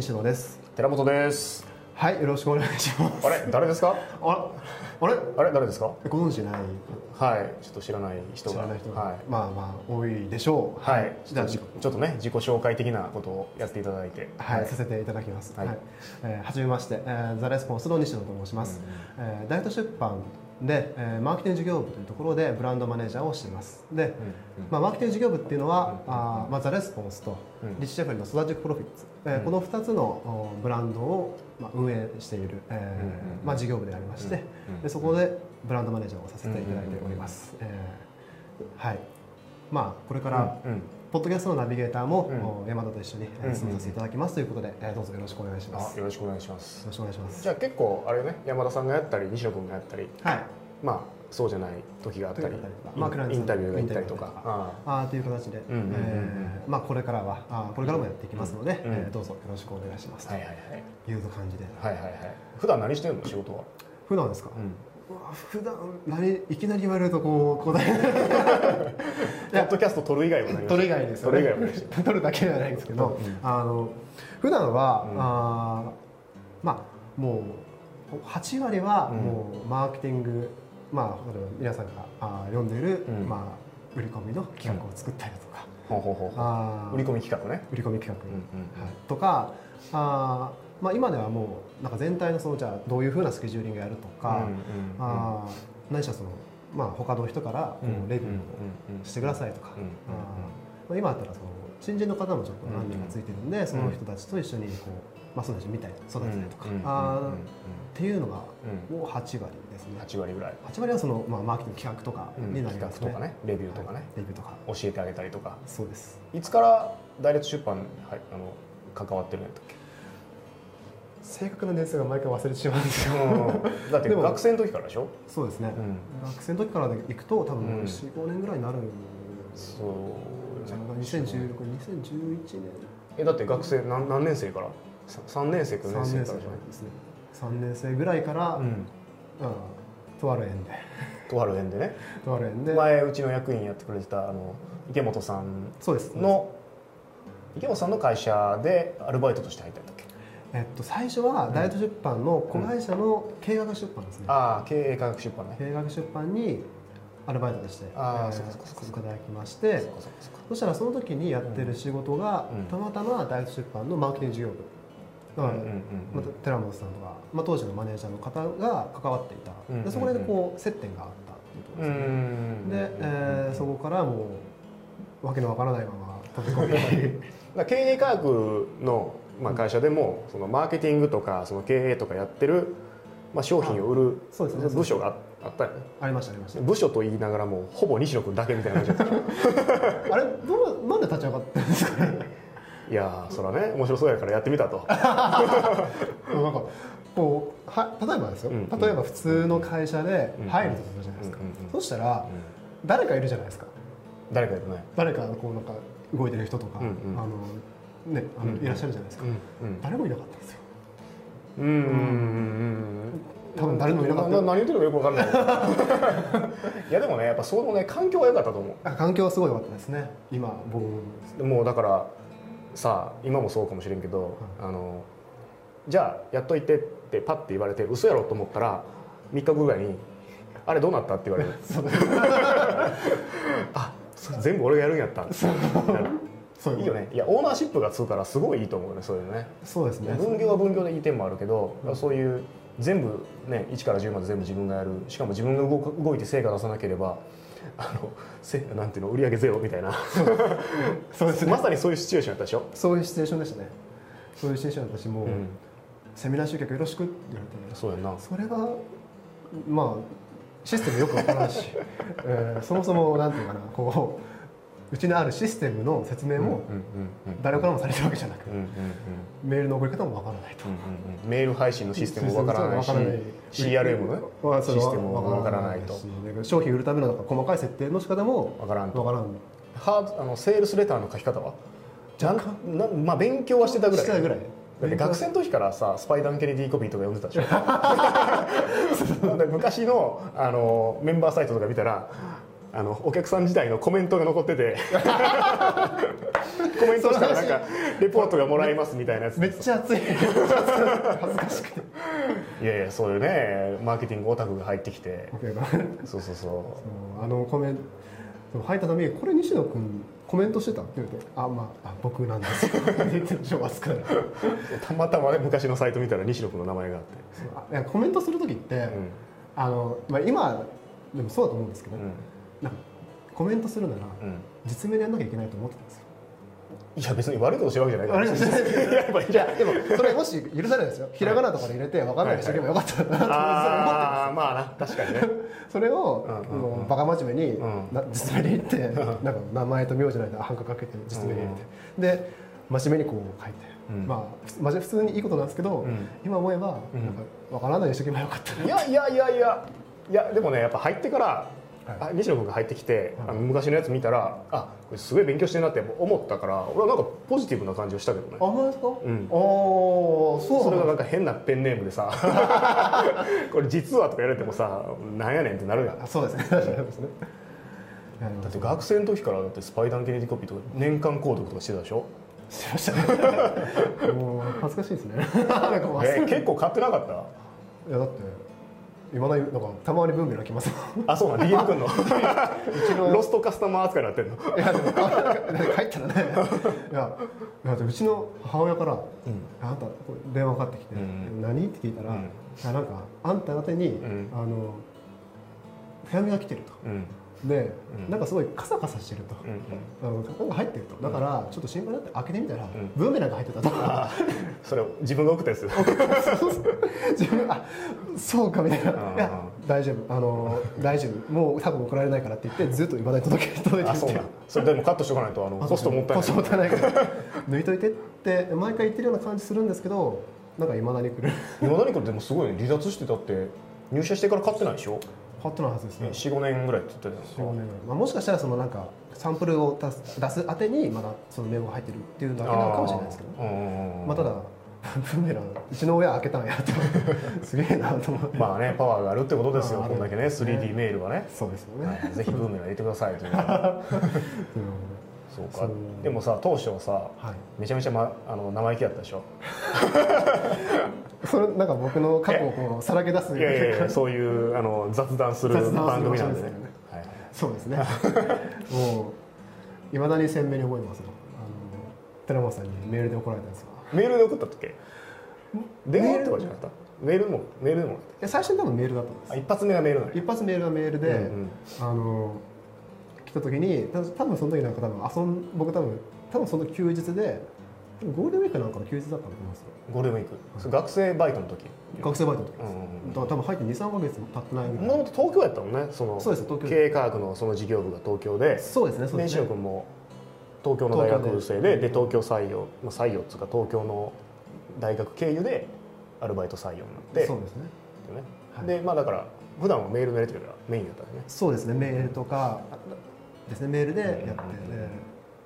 西野です。寺本です。はいよろしくお願いします。あれ誰ですか？ああれ？あれ誰ですか？ご存知ない？はいちょっと知らない人が。知らない人が、はい。まあまあ多いでしょう。はい、ちじゃあょっとちょっとね自己紹介的なことをやっていただいて。はい、させていただきます。は、はい。いえーはじめまして、えーザレスポンスの西野と申します。えー大都出版で、えーマーケティング事業部というところでブランドマネージャーをしています。で、うんまあマーケティング事業部っていうのは、うんあーまあザレスポンスと、うん。リッチシェフレンのストラテジックプロフィッツ、えーうん。この2つのブランドをまあ運営している、えーうんうん。うんまあ事業部でありまして、うんうん。でそこでブランドマネージャーをさせていただいております。えーはい。まあこれから、うんうんポッドキャストのナビゲーターも、うん。お山田と一緒に進めさせていただきます。ということで、えーどうぞよろしくお願いします。よろしくお願いします。ろしくお願いします。じゃあ結構あれね山田さんがやったり西野君がやったり。はい。まあそうじゃない時があったり。まあクライアンタビューが行ったりとか。ああ。ーという形で、まあこれからはあーこれからもやっていきますので、うんえーどうぞよろしくお願いします。はいはいはい。いう感じで。はいはいはい。普段何してるの？仕事は、普段ですか？普段何いきなり言われるとこう答え ポッドキャスト撮る以外は何を取る以外ですよね。以外は何して。る取るだけではないんですけど、うん。あの普段は、うん。あーまあもう8割はうん。もうマーケティング、まあ例えば皆さんがあー読んでいる、うん。まあ売り込みの企画を作ったりだとか、ほうほうほうほう。あー。売り込み企画ね。売り込み企画、うんうん。はい、とかあー、まあ、今ではもうなんか全体のそのじゃあどういうふうなスケジューリングやるとか、うんうんうんあー何しろその、まあ、他の人からこうレビューをしてくださいとか、うんうんうんあーまあ、今だったらその新人の方もちょっと何人かついてるんで、その人たちと一緒にこう、まあ、その人見たり育てたりとか、うんうんうんうん。っていうのがうんもう8割ですね。8割ぐらい、8割はその、まあ、マーケティング企画とかうんになりますね、企画とかねレビューとかね、はい。レビューとか。教えてあげたりとか。そうです。いつからダイレクト出版に、はい、あの関わってるんやったっけ？正確な年数が毎回忘れてしまうんですよ。だって学生の時からでしょ、そうですね、うん、学生の時からで行くと多分うん。45年ぐらいになるんそう。じゃない2016年2011年。えだって学生何何年生から？さ3年生か4 3年生からじゃない？ですね。3年生ぐらいから、うん。うんとある園で。とある園でね。とある園で。前うちの役員やってくれてたあの池本さんそうです。の池本さんの会社でアルバイトとして入ったんだっけ？えっと、最初は大都出版の子会社の経営学出版ですね、ああ経営科学出版ね。経営学出版にアルバイトとしてあーえーそそそいただきましてそしたらその時にやってる仕事が、うん。たまたま大都出版のマーケティング事業部、うんうんまあ、寺本さんとか、まあ、当時のマネージャーの方が関わっていた、うんうんうん。でそこでこう接点があったっていうとこですね、うんで、えーそこからもうわけのわからないまま飛び込み 経営科学の、まあ、会社でもそのマーケティングとかその経営とかやってる、まあ、商品を売るそうですね。部署がああったよね。ありましたありました。部署と言いながらもほぼ西野君だけみたいな感じだった。あれどうなんで立ち上がったんですかね？いやーそらね面白そうやからやってみたと。なんかこうは例えばですよ、うん例えば普通の会社でうん入るとするじゃないですか、うんうんうん。そしたら誰かいるじゃないですか。誰かいるね。誰かこうなんか動いてる人とか、うんうん。あのねあの、うん。いらっしゃるじゃないですか、うん。誰もいなかったんですよ。うん。うん。うん。多分誰もいなかったな何言ってるのかよくわかんない。いやでもねやっぱそのね環境は良かったと思あ環境はすごい良かったですね。今僕。うもうだからさあ今もそうかもしれんけど、あのじゃあやっといてってパッて言われて嘘やろと思ったら3日後ぐらいに「あれどうなった?」って言われる。あそれ全部俺がやるんやった。みたいなそういいよね。いやオーナーシップがつくからすごいいいと思うねそういうのね。そうですね。分業は分業でいい点もあるけど、うんそういう全部ね1から10まで全部自分がやる。しかも自分が動く動いて成果出さなければあのせなんていうの売り上げゼロみたいな。そうですね。まさにそういうシチュエーションやったでしょ、そういうシチュエーションでしたね。そういうシチュエーションだったしもう、うん、セミナー集客よろしくって言われて。そうやんな。それがまあシステムよくわからんし、えーそもそもなんていうかなこううちのあるシステムの説明も誰からもされてるわけじゃなく、メールの送り方もわからないと、うんうんうん。メール配信のシステムもわからないし CRM のシステムもわからないと。し商品売るための細かい設定の仕方もわからんと。あのセールスレターの書き方は？なんなまあ勉強はしてたぐらい。したぐらい。だって学生の時からさスパイダー・ケネディコピーとか読んでたでしょ。で昔のあのメンバーサイトとか見たらあのお客さん自体のコメントが残ってて。コメントしたらなんかレポートがもらえますみたいなやつめっちゃ熱い。恥ずかしくていやいやそういうねマーケティングオタクが入ってきて。そうそうそう。あのコメント入ったために「これ西野君コメントしてた?」って言うて「あまああ僕なんです。よ」って言って超熱くなるたまたまね昔のサイト見たら西野君の名前があって。コメントする時って、うん。あのまあ、今でもそうだと思うんですけど、うんコメントするならうん。実名でやんなきゃいけないと思ってたんですよ。いや別に悪いことしてるわけじゃないから。悪いやでもそれもし許されないですよひらがなとかで入れて分かんないでしとけばよかったなと思ってああまあな確かにねそれを、うんうんバカ真面目に、うんな実名で言って、なんか名前と名字の間半角かけて実名で入れて、で真面目にこう書いて、うんまあ普通にいいことなんですけど、ん今思えば、うんなんか分からないようにしとけばよかったな、いやいやいやいやいやでもねやっぱ入ってから、はいあ西野君が入ってきて、はい。あの昔のやつ見たらあこれすごい勉強してるなって思ったから俺はなんかポジティブな感じをしたけどね。あ本当ですか、うん。ああそうそれがななんか変なペンネームでさ これ実はとか言われてもさなんやねんってなるやん。あそうですね。確かに。そうですね。だって学生の時からだってスパイダーケネディコピーとか年間購読とかしてたでしょ、しましたね。もう恥ずかしいですね。結構買ってなかった？いやだっていまだになんかたまに文明が来ますあそうなん DM くんの。ちのロストカスタマー扱いになってんの。いやでも帰ったらね。いやうちの母親から「あなたこれ電話かかってきて、うん。何?」って聞いたら「うん。なんかあんた宛てに、ん。あの手紙が来てると」うんで、うん。なんかすごいカサカサしてると、うんうん。あのなんか入ってると。だからちょっと心配になって開けてみたら、ん。ブーメランが入ってたとあ それを自分が送ったやつ。自分あそうかみたいな。あー「いや大丈夫。あの大丈夫。もう多分怒られないから」って言ってずっといまだに届け届いてるって。それでもカットしとかないとあのコストもったいないコストもったいないから抜いといてって毎回言ってるような感じするんですけどなんかいまだに来る。今何かでもすごいね。離脱してたって入社してから買ってないでしょ？買ってないはずですね。45年ぐらいって言ってた45よ年ぐらい。まあ、もしかしたらそのなんかサンプルを出す出す宛てにまだそのメモが入ってるっていうだけなのかもしれないですけど、どまあ、ただブーメランうちの親開けたんやってすげえなと思って。まあねパワーがあるってことですよまあこんだけね 3D メールはね。そうですよね、はいぜひブーメラン入れてくださいという そうか。でもさ当初はさはい。めちゃめちゃ、ま、あの生意気だったでしょ？それなんか僕の過去をこうさらけ出すいやいやそういうあの雑談する番組なんでね。ね。はいはい。そうですね。もういまだに鮮明に覚えてますよ。あの寺本さんにメールで怒られたんですよ。メールで送ったっけ？電話とかじゃなかった？メール？でもメールでもえ最初に多分メールだったんですあ一発目がメール一発メールがメールで、うんうん。あの来た時にた多分その時なんか多分遊ん僕多分多分その休日でゴールデンウィークなんかの休日だったと思いますよゴールデンウィーク。それ学生バイトの時？学生バイトの時です、うんうんうん。だから多分入って23か月も経ってないぐらい。もともと東京やったもんね。そのそうです東京経営科学のその事業部が東京で。そうですねそうでですね。君も東京の大学生でで。東京採用、まあ、採用っていうか東京の大学経由でアルバイト採用になって。そうですね。っていうね。はい。でまあだから普段はメールのやり取りがメインだったよね。そうですねメールとかあですね。メールでやって、うんで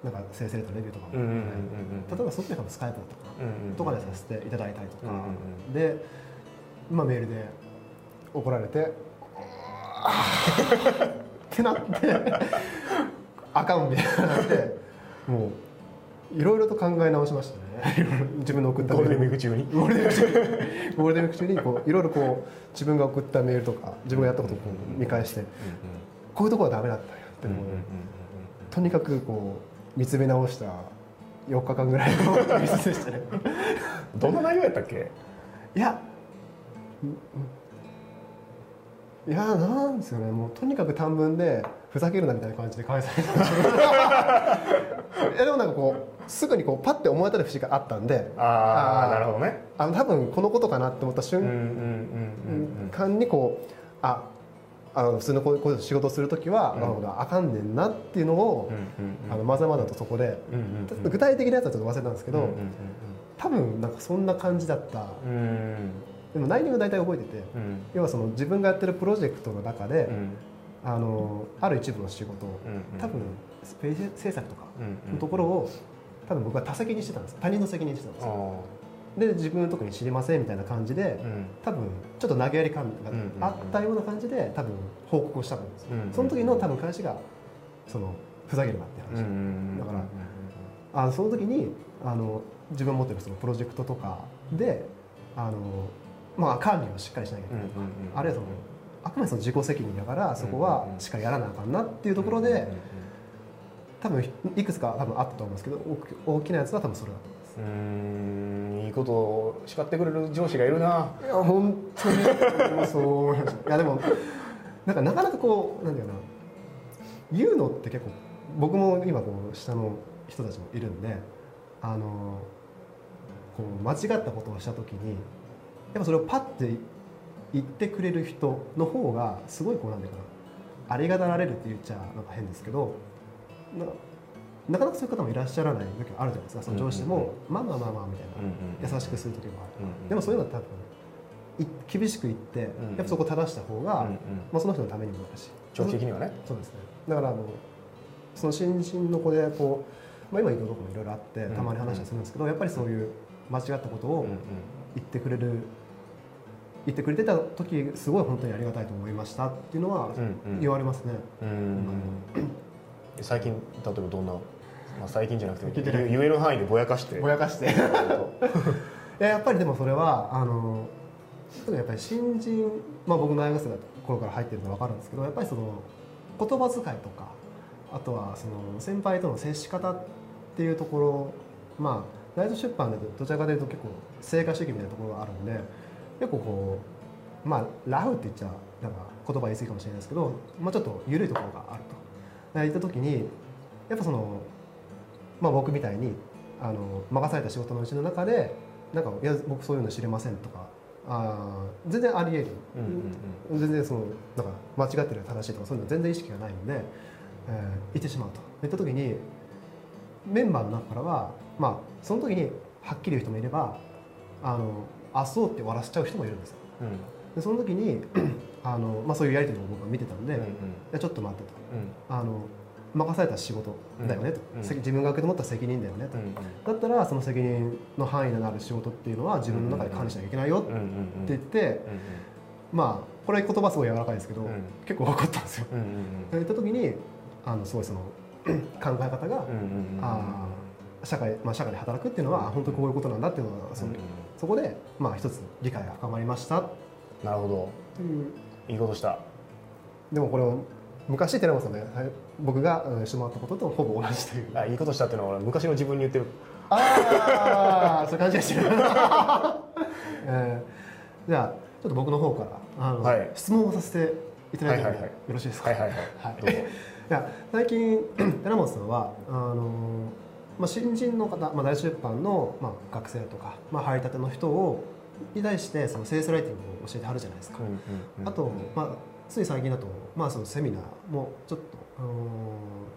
なんか先生とレビューとかも、うんうんうんうん。例えばそっちで多分スカイプだったかな、うんうん。とかでさせていただいたりとか、うんうんうん。で、まあ、メールで怒られてってなってあかんみたいになってもういろいろと考え直しましたね。自分の送ったゴールデンウィークク中に。ゴールデンウィーク中に。ゴールデンウィーク中にこういろいろこう自分が送ったメールとか自分がやったことを見返してこういうところはダメだった。よっていう。のをとにかくこう見つめ直した4日間ぐらいのミスでしたね。どんな内容やったっけ？いやいやなんですよね。もうとにかく短文でふざけるなみたいな感じで返された。んですけどいやでもなんかこうすぐにこうパッて思い当たる節があったんで。ああなるほどね。あの多分このことかなって思った瞬うんうんうんうん。間にこうああの普通のこういう仕事をする時は、うん。なるほどあかんねんなっていうのを、あのまざまざとそこで、うんうん具体的なやつはちょっと忘れたんですけど、うんうん多分なんかそんな感じだった。うん。うんでも内容は大体覚えてて、うん。要はその自分がやってるプロジェクトの中で、うん。あのある一部の仕事をうん多分スペース制作とかうんのところを多分僕は他責にしてたんです。他人の責任にしてたんですあよで自分特に知りませんみたいな感じでうん。多分ちょっと投げやり感がうんうんうん。あったような感じで多分報告をしたと思うんですよ、うんその時の多分返しがそのふざけるなって話、うんだからあのその時にあの自分が持ってるそのプロジェクトとかであの、まあ、管理をしっかりしなきゃいけない。とか、あるいはそのあくまでその自己責任だからそこはしっかりやらなあかんなっていうところで多分いくつか多分あったと思うんですけど大きなやつは多分それだと。うんいいことを叱ってくれる上司がいるな。いや本当にそう思いました。いやでもなんかなかなかこうなんだよな。言うのって結構僕も今こう下の人たちもいるんであのこう間違ったことをした時にやっぱそれをパッて言ってくれる人の方がすごいこうなんだよな。ありがたられるって言っちゃなんか変ですけどななかなかそういう方もいらっしゃらない時もあるじゃないですか。その上司でも、まあまあまあまあみたいな優しくする時もある。でもそういうのは多分い厳しく言って、んやっぱそこ正した方が、まあ、その人のためにもなるし。長期的にはね。そうですね。だからあのその新人の子でこう、まあ、今いろいろいろいろあってたまに話はするんですけど、やっぱりそういう間違ったことを言ってくれる言ってくれてた時すごい本当にありがたいと思いましたっていうのは言われますね、うん。最近例えばどんな、まあ、最近じゃなくて言える範囲でぼやかして。ぼやかして。いややっぱりでもそれはあのやっぱり新人、まあ、僕の大学生の頃から入ってるの分かるんですけどやっぱりその言葉遣いとかあとはその先輩との接し方っていうところまあ大イト出版でどちらかというと結構成果主義みたいなところがあるんで結構こうまあラフって言っちゃなんか言葉言い過ぎかもしれないですけど、まあ、ちょっと緩いところがあると。言った時にやっぱその、まあ、僕みたいにあの任された仕事のうちの中でなんかいや僕そういうの知りませんとかあー全然あり得る、うん全然そのなんか間違ってる正しいとかそういうの全然意識がないので、えー言ってしまうと。言った時にメンバーの中からはまあその時にはっきり言う人もいればあのあそうって終わらせちゃう人もいるんですよ。うん。でその時に あの、まあ、そういうやり取りを僕は見てたんで、いうんうん。やちょっと待ってと。うん。あの任された仕事だよねと、うん。責自分が受け止まった責任だよねと、うんだったらその責任の範囲のある仕事っていうのは自分の中で管理しなきゃいけないよって言って、まあこれ言葉すごい柔らかいですけど、うん。結構分かったんですよ。言った時にあのすごいその 考え方が、あ社会まあ、社会で働くっていうのは本当にこういうことなんだっていうのがそそこでまあ一つ理解が深まりました。なるほど。いいことした。でもこれを昔寺本さんねはい僕がうんしてもらったこととほぼ同じという。あいいことしたっていうのは俺昔の自分に言ってる。ああそういう感じがしてる、えーじゃあちょっと僕の方からあの、はい。質問をさせていただいてもよはいはいはい。ろしいですか、はいはいはい。はい。最近 寺本さんはあの、まあ、新人の方、まあ、大出版の、まあ、学生とか、まあ、入りたての人をに対してそのセールスライティングを教えてはるじゃないですか、うんうんうん。あと、まあ、つい最近だと、まあ、そのセミナーもちょっと、あの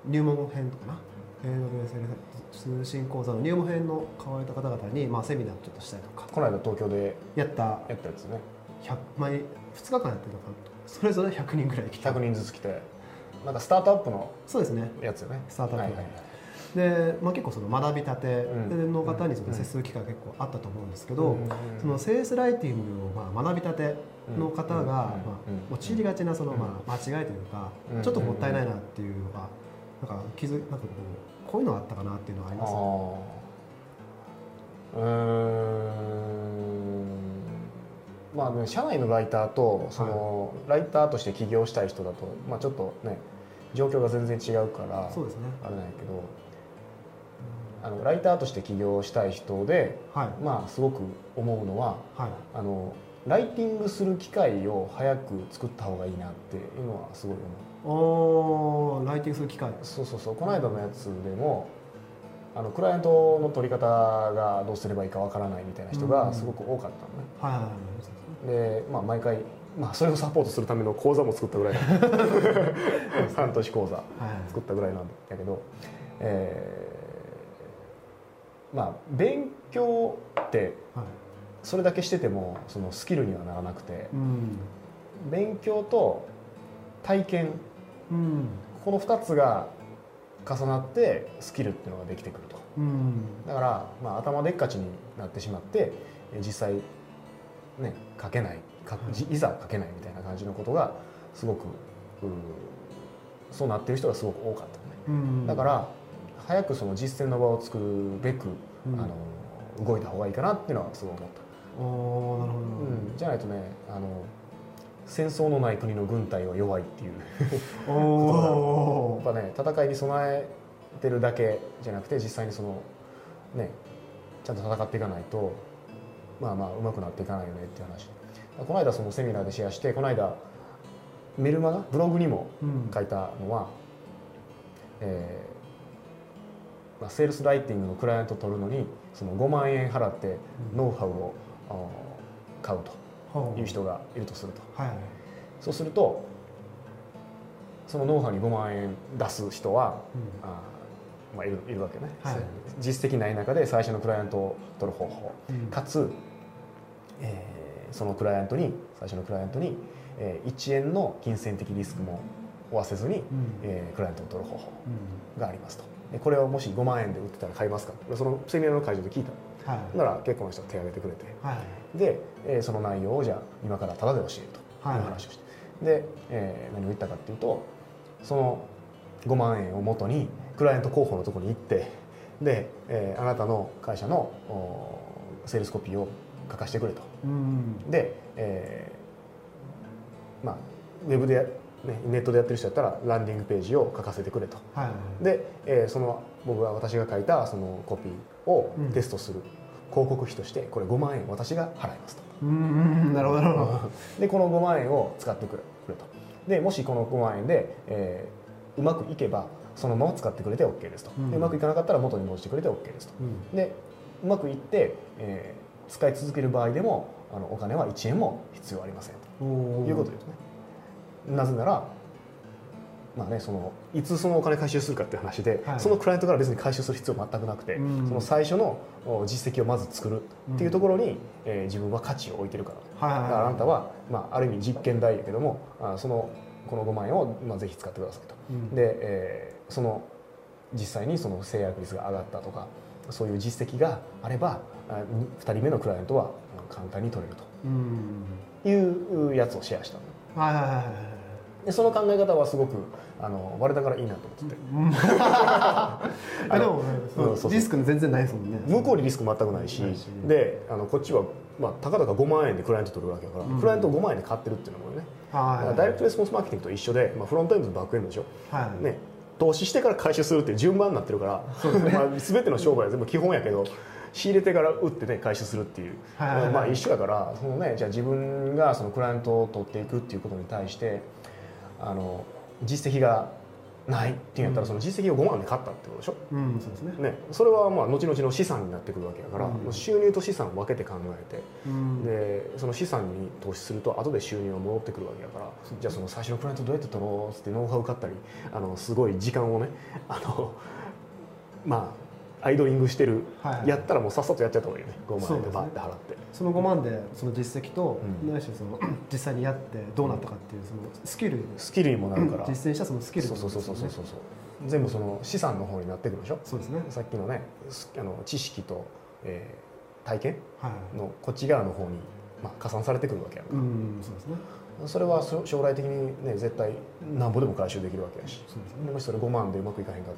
入門編とかな。AWS 通信講座の入門編の買われた方々に、まあ、セミナーをちょっとしたりとか。この間東京でやった。やったやつね。100枚2日間やってるのかな。それぞれ100人ぐらい来て100人ずつ来て。なんかスタートアップのそうですね。やつよね。スタートアップはいはいはい。で、まあ、結構その学びたて。の方にその接する機会が結構あったと思うんですけど、そのセールスライティングをまあ学びたての方が、まあ、陥りがちなそのまあ間違いというか、ちょっともったいないなっていうのがなんか気づなんかこうこういうのあったかなっていうのはありますね。まあね社内のライターとその、ライターとして起業したい人だと、まあ、ちょっとね状況が全然違うからそうですね。あれなんやけどあのライターとして起業したい人ではいまあすごく思うのははい。あのライティングする機会を早く作った方がいいなっていうのはすごい思う。おーライティングする機会。そうそうそうこの間のやつでもあのクライアントの取り方がどうすればいいかわからないみたいな人がすごく多かったのね。はいはいはい。で、まあ、毎回、まあ、それをサポートするための講座も作ったぐらい半年講座はい作ったぐらいなんだけど、えーまあ勉強ってはい。それだけしててもそのスキルにはならなくて。うん。勉強と体験。うん。この2つが重なってスキルっていうのができてくると。うん。だから、まあ、頭でっかちになってしまってえ実際ね書けない。いざ書けないみたいな感じのことがすごくうそうなってる人がすごく多かったのね。うん。だから早くその実践の場を作るべく、うん。あの動いた方がいいかなっていうのはすごい思った、おーなるほど、うん、じゃないとねあの戦争のない国の軍隊は弱いっていう おやっぱね戦いに備えてるだけじゃなくて実際にそのねちゃんと戦っていかないとまあまあ上手くなっていかないよねっていう話。この間そのセミナーでシェアしてこの間メルマガブログにもうん。書いたのは、えーまあ、セールスライティングのクライアントを取るのにその5万円払ってノウハウをあー買うほという人がいるとすると。はいはい。そうするとそのノウハウに5万円出す人はうん。あーまあ、いるいるわけね、はい。実績ない中で最初のクライアントを取る方法。うん。かつ、えーそのクライアントに最初のクライアントに、えー1円の金銭的リスクも負わせずに、うん。えークライアントを取る方法うん。がありますと。でこれをもし5万円で売ってたら買いますか？俺そのセミナーの会場で聞いたはいなら結構な人が手を挙げてくれて。はい。で、えーその内容をじゃあ今からタダで教えるとはい。いう話をして、で、えー何を言ったかっていうとその5万円をもとにクライアント候補のところに行ってで、えーあなたの会社のおセールスコピーを書かせてくれと。うんで、えーまあウェブでや、ね、ネットでやってる人やったらランディングページを書かせてくれと。はいで、えーその僕が私が書いたそのコピーをうん。テストする広告費としてこれ5万円私が払いますと。うんうんなるほどなるほど。でこの5万円を使ってくれと。でもしこの5万円で、えーうまくいけばそのまま使ってくれて OK ですと、ううまくいかなかったら元に戻してくれて OK ですと。うん。でうまくいって、えー使い続ける場合でもあのお金は1円も必要ありませんと。いうことですね。なぜならまあね、そのいつそのお金回収するかっていう話で、はい。そのクライアントから別に回収する必要全くなくて、うん。その最初のお実績をまず作るっていうところに、えー自分は価値を置いてるから。はいはいだからあなたは、まあ、ある意味実験台やけどもあそのこの5万円を、まあ、ぜひ使ってくださいと、うん。で、えーその実際にその制約率が上がったとかそういう実績があればあ2人目のクライアントはあ簡単に取れるうん。というやつをシェアしたの。はいはいはいはいでその考え方はすごくあの我ながらいいなと思ってて。うんあでもうう。んリスク全然ないですもんね。向こうにリスク全くないしであのこっちは、まあ、たかだか5万円でクライアント取るわけだから、うん。クライアントを5万円で買ってるっていうのもね。だからダイレクトレスポンスマーケティングと一緒で、まあ、フロントエンドとバックエンドでしょ、はい。ね、投資してから回収するっていう順番になってるからまあ、全ての商売は全部基本やけど仕入れてから売ってね回収するっていう、はいはいはい。まあ、一緒やからその、ね、じゃあ自分がそのクライアントを取っていくっていうことに対してあの実績がないっていうんやったらその実績を5万で買ったってことでしょ、うんそうですね。ね、それはまあ後々の資産になってくるわけだから、うん。収入と資産を分けて考えてうん。でその資産に投資すると後で収入が戻ってくるわけだからじゃあその最初のクライアントどうやって取ろうってノウハウ買ったりあのすごい時間をねあの まあアイドリングしてる、はいやったらもうさっさとやっちゃった方がいいよね。5万円でバッて払って。その5万でその実績とうん。ないしその 実際にやってどうなったかっていうそのスキル。スキルにもなるから。実践したそのスキルそうそうそうそうそうそう全部その資産の方になってくるでしょ。そうですね。さっきのねすあの知識と、えー体験はいのこっち側の方に、まあ、加算されてくるわけやんか。うんそうですね。それはそ将来的にね絶対なんぼでも回収できるわけやし。もしそれ5万でうまくいかへんか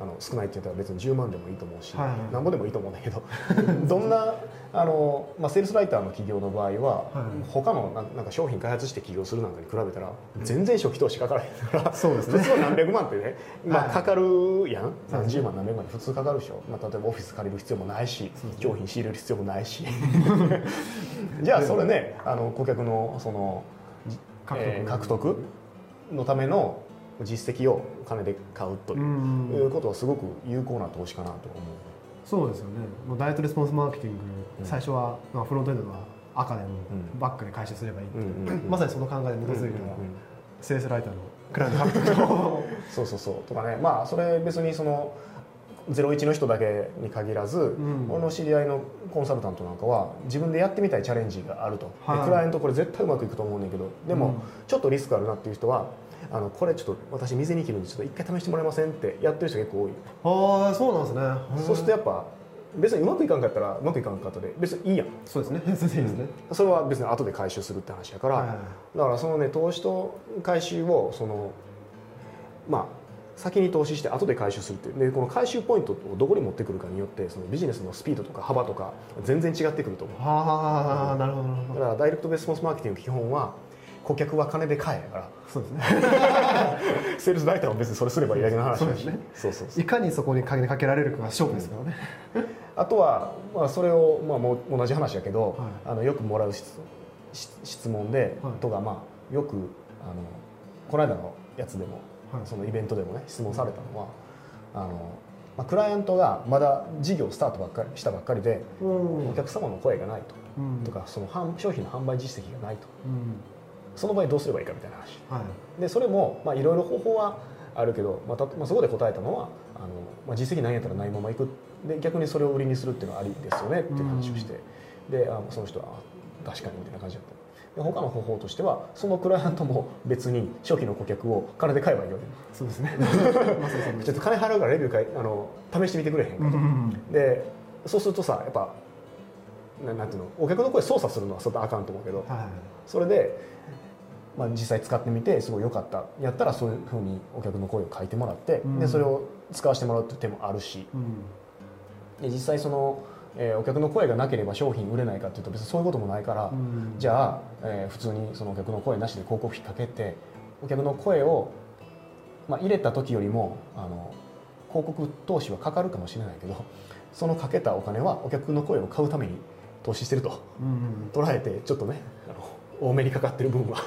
あの少ないって言ったら別に10万でもいいと思うし、はいはい。なんぼでもいいと思うんだけど どんなあの、まあ、セールスライターの企業の場合は、はい。他のなんか商品開発して起業するなんかに比べたら全然初期投資かからへんから、そうですね。普通は何百万ってね、まあ、はいかかるやん、そうですね。何十万何百万って普通かかるでしょ、まあ、例えばオフィス借りる必要もないし商品仕入れる必要もないし。じゃあそれねあの顧客のそのえー獲得のための実績をお金で買うとういう,、ん。ことはすごく有効な投資かなと思う。そうですよね。もうダイエットレスポンスマーケティングうん。最初はまあフロントエンドは赤でもうん。バックで回収すればいいっていう。うんうんうん。まさにその考えに基づいたセールスライターのクライアント獲得をそうそうそう。とかね。まあそれ別にその01の人だけに限らず、ん。俺の知り合いのコンサルタントなんかは自分でやってみたいチャレンジがあると、ではい。クライアントこれ絶対うまくいくと思うねんだけどでも、うん。ちょっとリスクあるなっていう人はあのこれちょっと私店に来るんでちょっと一回試してもらえませんってやってる人結構多い、ああそうなんですね。そうするとやっぱ別にうまくいかんかったらうまくいかんかったで別にいいやん。そうですね。全然いいですね、それは別に後で回収するって話やから、はいだからそのね投資と回収をそのまあ先に投資して後で回収するっていう。でこの回収ポイントをどこに持ってくるかによってそのビジネスのスピードとか幅とか全然違ってくると思う。はあなるほどだからダイレクトレスポンスマーケティングの基本は顧客は金で買えやから。そうですね。セールスライターも別にそれすればいいだけの話だし。そうですね。そうそうそう。いかにそこに金かけられるかが勝負ですからね、あとは、まあ、それを、まあ、もう同じ話やけど、はい。あのよくもらう質質質問で、はい。とか、まあ、よくあのこの間のやつでも、はい。そのイベントでもね質問されたのはあの、まあ、クライアントがまだ事業スタートばっかりしたばっかりでうん。お客様の声がないと,、うん。とかその販商品の販売実績がないと。うんその場合どうすればいいかみたいな話。はい。でそれもまあいろいろ方法はあるけど、まあたまあ、そこで答えたのはあの、まあ、実績ないんやったらないままいく。で逆にそれを売りにするっていうのはありですよねっていう話をして、であその人はあ確かにみたいな感じだった。で他の方法としてはそのクライアントも別に初期の顧客を金で買えばいいわそうですね。ちょっと金払うからレビューかいあの試してみてくれへんかと、うんでそうするとさやっぱななんていうのお客の声操作するのはそれあかんと思うけど、はい。それで、まあ、実際使ってみてすごい良かった。やったらそういうふうにお客の声を書いてもらって、うん。でそれを使わせてもらうっていう手もあるし。うん。で実際その、えーお客の声がなければ商品売れないかっていうと別にそういうこともないから、うん。じゃあ、えー普通にそのお客の声なしで広告費かけてお客の声を、まあ、入れた時よりもあの広告投資はかかるかもしれないけどそのかけたお金はお客の声を買うために投資してるとうん。捉えてちょっとね多めにかかってる分は。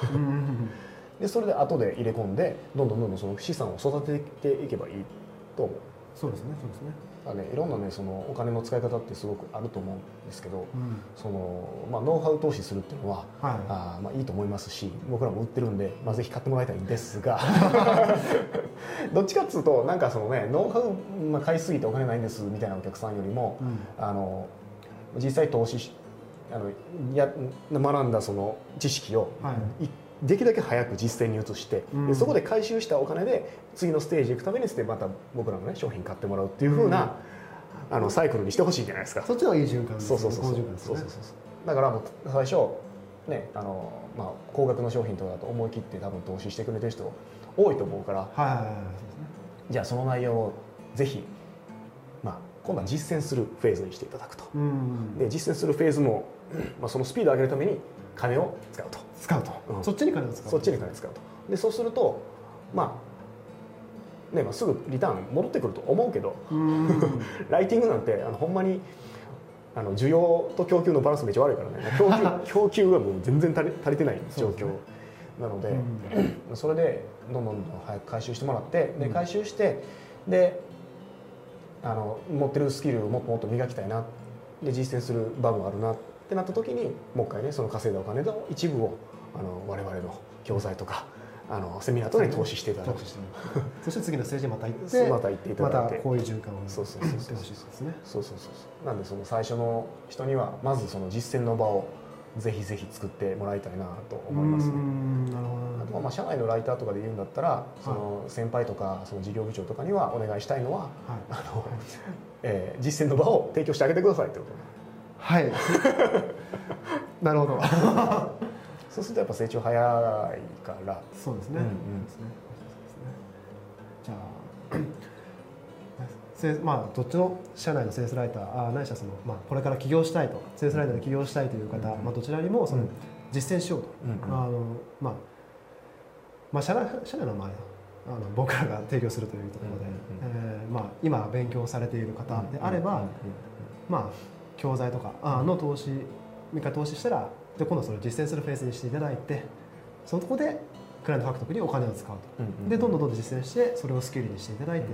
でそれで後で入れ込んでどんどんどんどんその資産を育てていけばいいと思う。そうですねそうですね。だねいろんなねそのお金の使い方ってすごくあると思うんですけどうん。その、まあ、ノウハウ投資するっていうのははい。あーまあ、いいと思いますし僕らも売ってるんで、まあ、ぜひ買ってもらいたいんですが どっちかっつうとなんかそのねノウハウ、まあ、買いすぎてお金ないんですみたいなお客さんよりもうん。あの実際投資しあのや学んだその知識をはい。いできるだけ早く実践に移して、うん。でそこで回収したお金で次のステージ行くためにしてまた僕らの、ね、商品買ってもらうっていう風な、あのサイクルにしてほしいじゃないですか。そっちのいい循環ですね。そうそうそうそう。そうそうそう。だからもう最初ねあのまあ高額の商品とかだと思い切って多分投資してくれてる人多いと思うからはいじゃあその内容をぜひまあ今度は実践するフェーズにしていただくと。うん。で実践するフェーズも、まあ、そのスピードを上げるために金を使うと。使うと。うん。そっちに金を使うそっちに金を使うと。でそうするとまあねまあ、すぐリターン戻ってくると思うけどうん。ライティングなんてあのほんまにあの需要と供給のバランスめっちゃ悪いからね。供給供給がもう全然足り足りてない状況。なのでそれでどんどんどん早く回収してもらってでうん。回収してであの持ってるスキルをもっともっと磨きたいなで実践する場もあるなってなった時にもう一回ねその稼いだお金の一部をあの我々の教材とかあのセミナーとかに投資していただく。そして次のステージにまた行ってまた行っていたまだいてたこういう循環をそうそうそうそう。そうそうそうそう。なんでその最初の人にはまずその実践の場をぜひぜひ作ってもらいたいなと思いますね。あとはまあ社内のライターとかで言うんだったらその先輩とかその事業部長とかにはお願いしたいのはどはい。あの、えー実践の場を提供してあげてくださいってこと。ねはい。なるほど。そうするとやっぱ成長早いから。そうですね、うんうん。そうですね。じゃあせまあどっちの社内のセールスライターあないしはその、まあ、これから起業したいとセールスライターで起業したいという方、うんまあ、どちらにもその、うん実践しようと、うんうん。あのまあまあ社内社内の前あの僕らが提供するというところで、うんえーまあ、今勉強されている方であれば、まあ、教材とかあの投資一回投資したらで今度それを実践するフェーズにしていただいてそのとこでクライアント獲得にお金を使うと。でどんどんどんどん実践してそれをスキルにしていただいて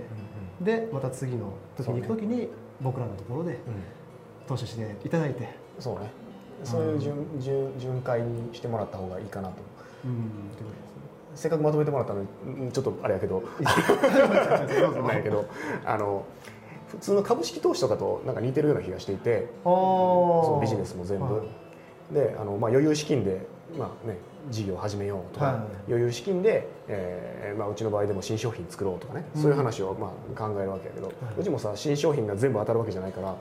でまた次の時に行く時に僕らのところでうん。投資していただいて。そうね。そういう巡巡巡回にしてもらった方がいいかなと。うん。せっかくまとめてもらったのにうんちょっとあれやけど。なんやけど。あの普通の株式投資とかとなんか似てるような気がしていて。そのビジネスも全部、はい。であの、まあ、余裕資金で、まあね、事業を始めようとか、はい。余裕資金で、えーまあ、うちの場合でも新商品作ろうとかね、そういう話を、まあ、考えるわけやけど、うちもさ新商品が全部当たるわけじゃないから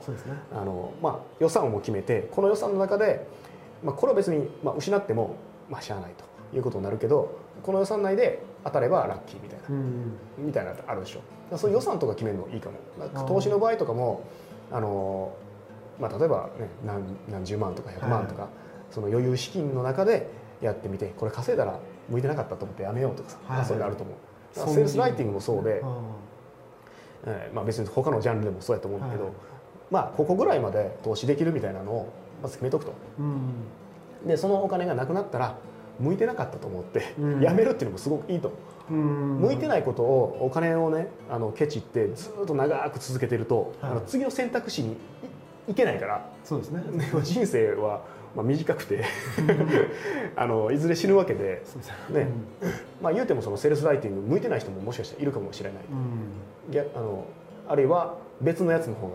あの、まあ、予算を決めてこの予算の中で、まあ、これは別に、まあ、失っても、まあ、しゃあないということになるけどこの予算内で当たればラッキーみたいな。うんみたいなのあるでしょ。そういう予算とか決めるのいいかも。投資の場合とかもあの、まあ、例えば、ね、何何十万とか100万とか、その余裕資金の中でやってみてこれ稼いだら向いてなかったと思ってやめようとかさ、はいまあそういうのあると思う。セールスライティングもそうで、あえーまあ、別に他のジャンルでもそうやと思うんだけど、はい。まあここぐらいまで投資できるみたいなのをまず決めとくと。ーうん。でそのお金がなくなったら向いてなかったと思って、うん。やめるっていうのもすごくいいと思う。うん。向いてないことをお金をねあのケチってずっと長く続けてると、はい。あの次の選択肢にいいけないから。そうですね。人生は、まあ、短くて。あのいずれ死ぬわけで、ね。まあ、言うてもそのセールスライティング向いてない人ももしかしたらいるかもしれないうん。逆あのあるいは別のやつの方が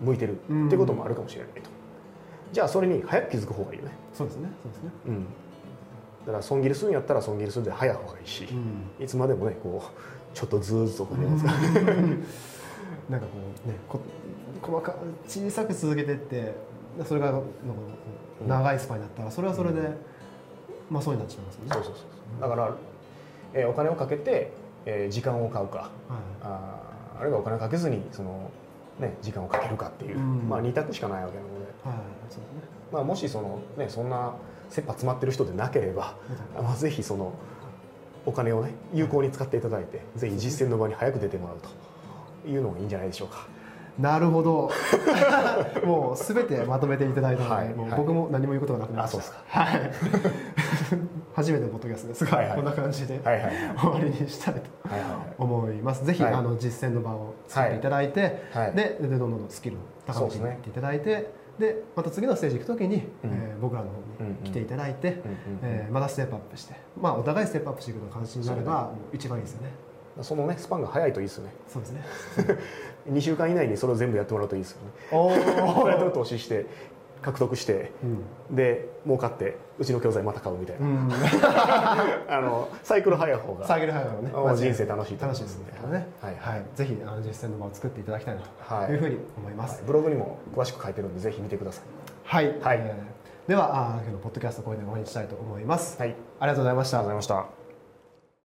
向いてるっていうこともあるかもしれないと、じゃあそれに早く気づく方がいいよね、そうですね。そうですね。うん、だから損切りするんやったら損切りするで早い方がいいし、うん。いつまでもねこうちょっとずーっとお金を使うなんかこうねこ細か小さく続けてってそれがなんか長いスパンになったらそれはそれで、まあそうになっちゃいますよね。そうそうそう。だから、えーお金をかけて、えー時間を買うか。はあーあるいはお金をかけずにその、ね、時間をかけるかっていう、うん。まあ、2択しかないわけなので、いはいそうね。まあ、もしその、ね、そんな切羽詰まってる人でなければ、まあ、ぜひそのお金をね有効に使っていただいてぜひ実践の場に早く出てもらうというのがいいん。じゃないでしょうか。なるほど。もうすべてまとめていただいたので、はいもうはい。僕も何も言うことがなくなりました。はい。初めてのポッドキャストです。が、はいはい。こんな感じではいはい終わりにしたいとはいはい思い。ますぜひ、はい。あの実践の場を作っていただいて、はい。ででどんどんどんスキルを高めていっていただいてで,、また次のステージ行く時に、うん。えー僕らの方に来ていただいて、うんうんうん。えーまたステップアップして、まあ、お互いステップアップしていくのが関心になれば、もう一番いいですよねそのねスパンが早いといいですよね。そうですね。2週間以内にそれを全部やってもらうといいですよね。お これと投資して獲得してうん。で儲かってうちの教材また買うみたいな、うん、あのサイクル早い方が下げる早いのねもう人生楽しい楽しいですね。はい。はい、ぜひあの実践の場を作っていただきたいなはい。というふうに思います。ブログにも詳しく書いてるんでぜひ見てください。はい、はい。えーではあー今日のポッドキャストこれで終わりにしたいと思います、はい。ありがとうございました。ありがとうございました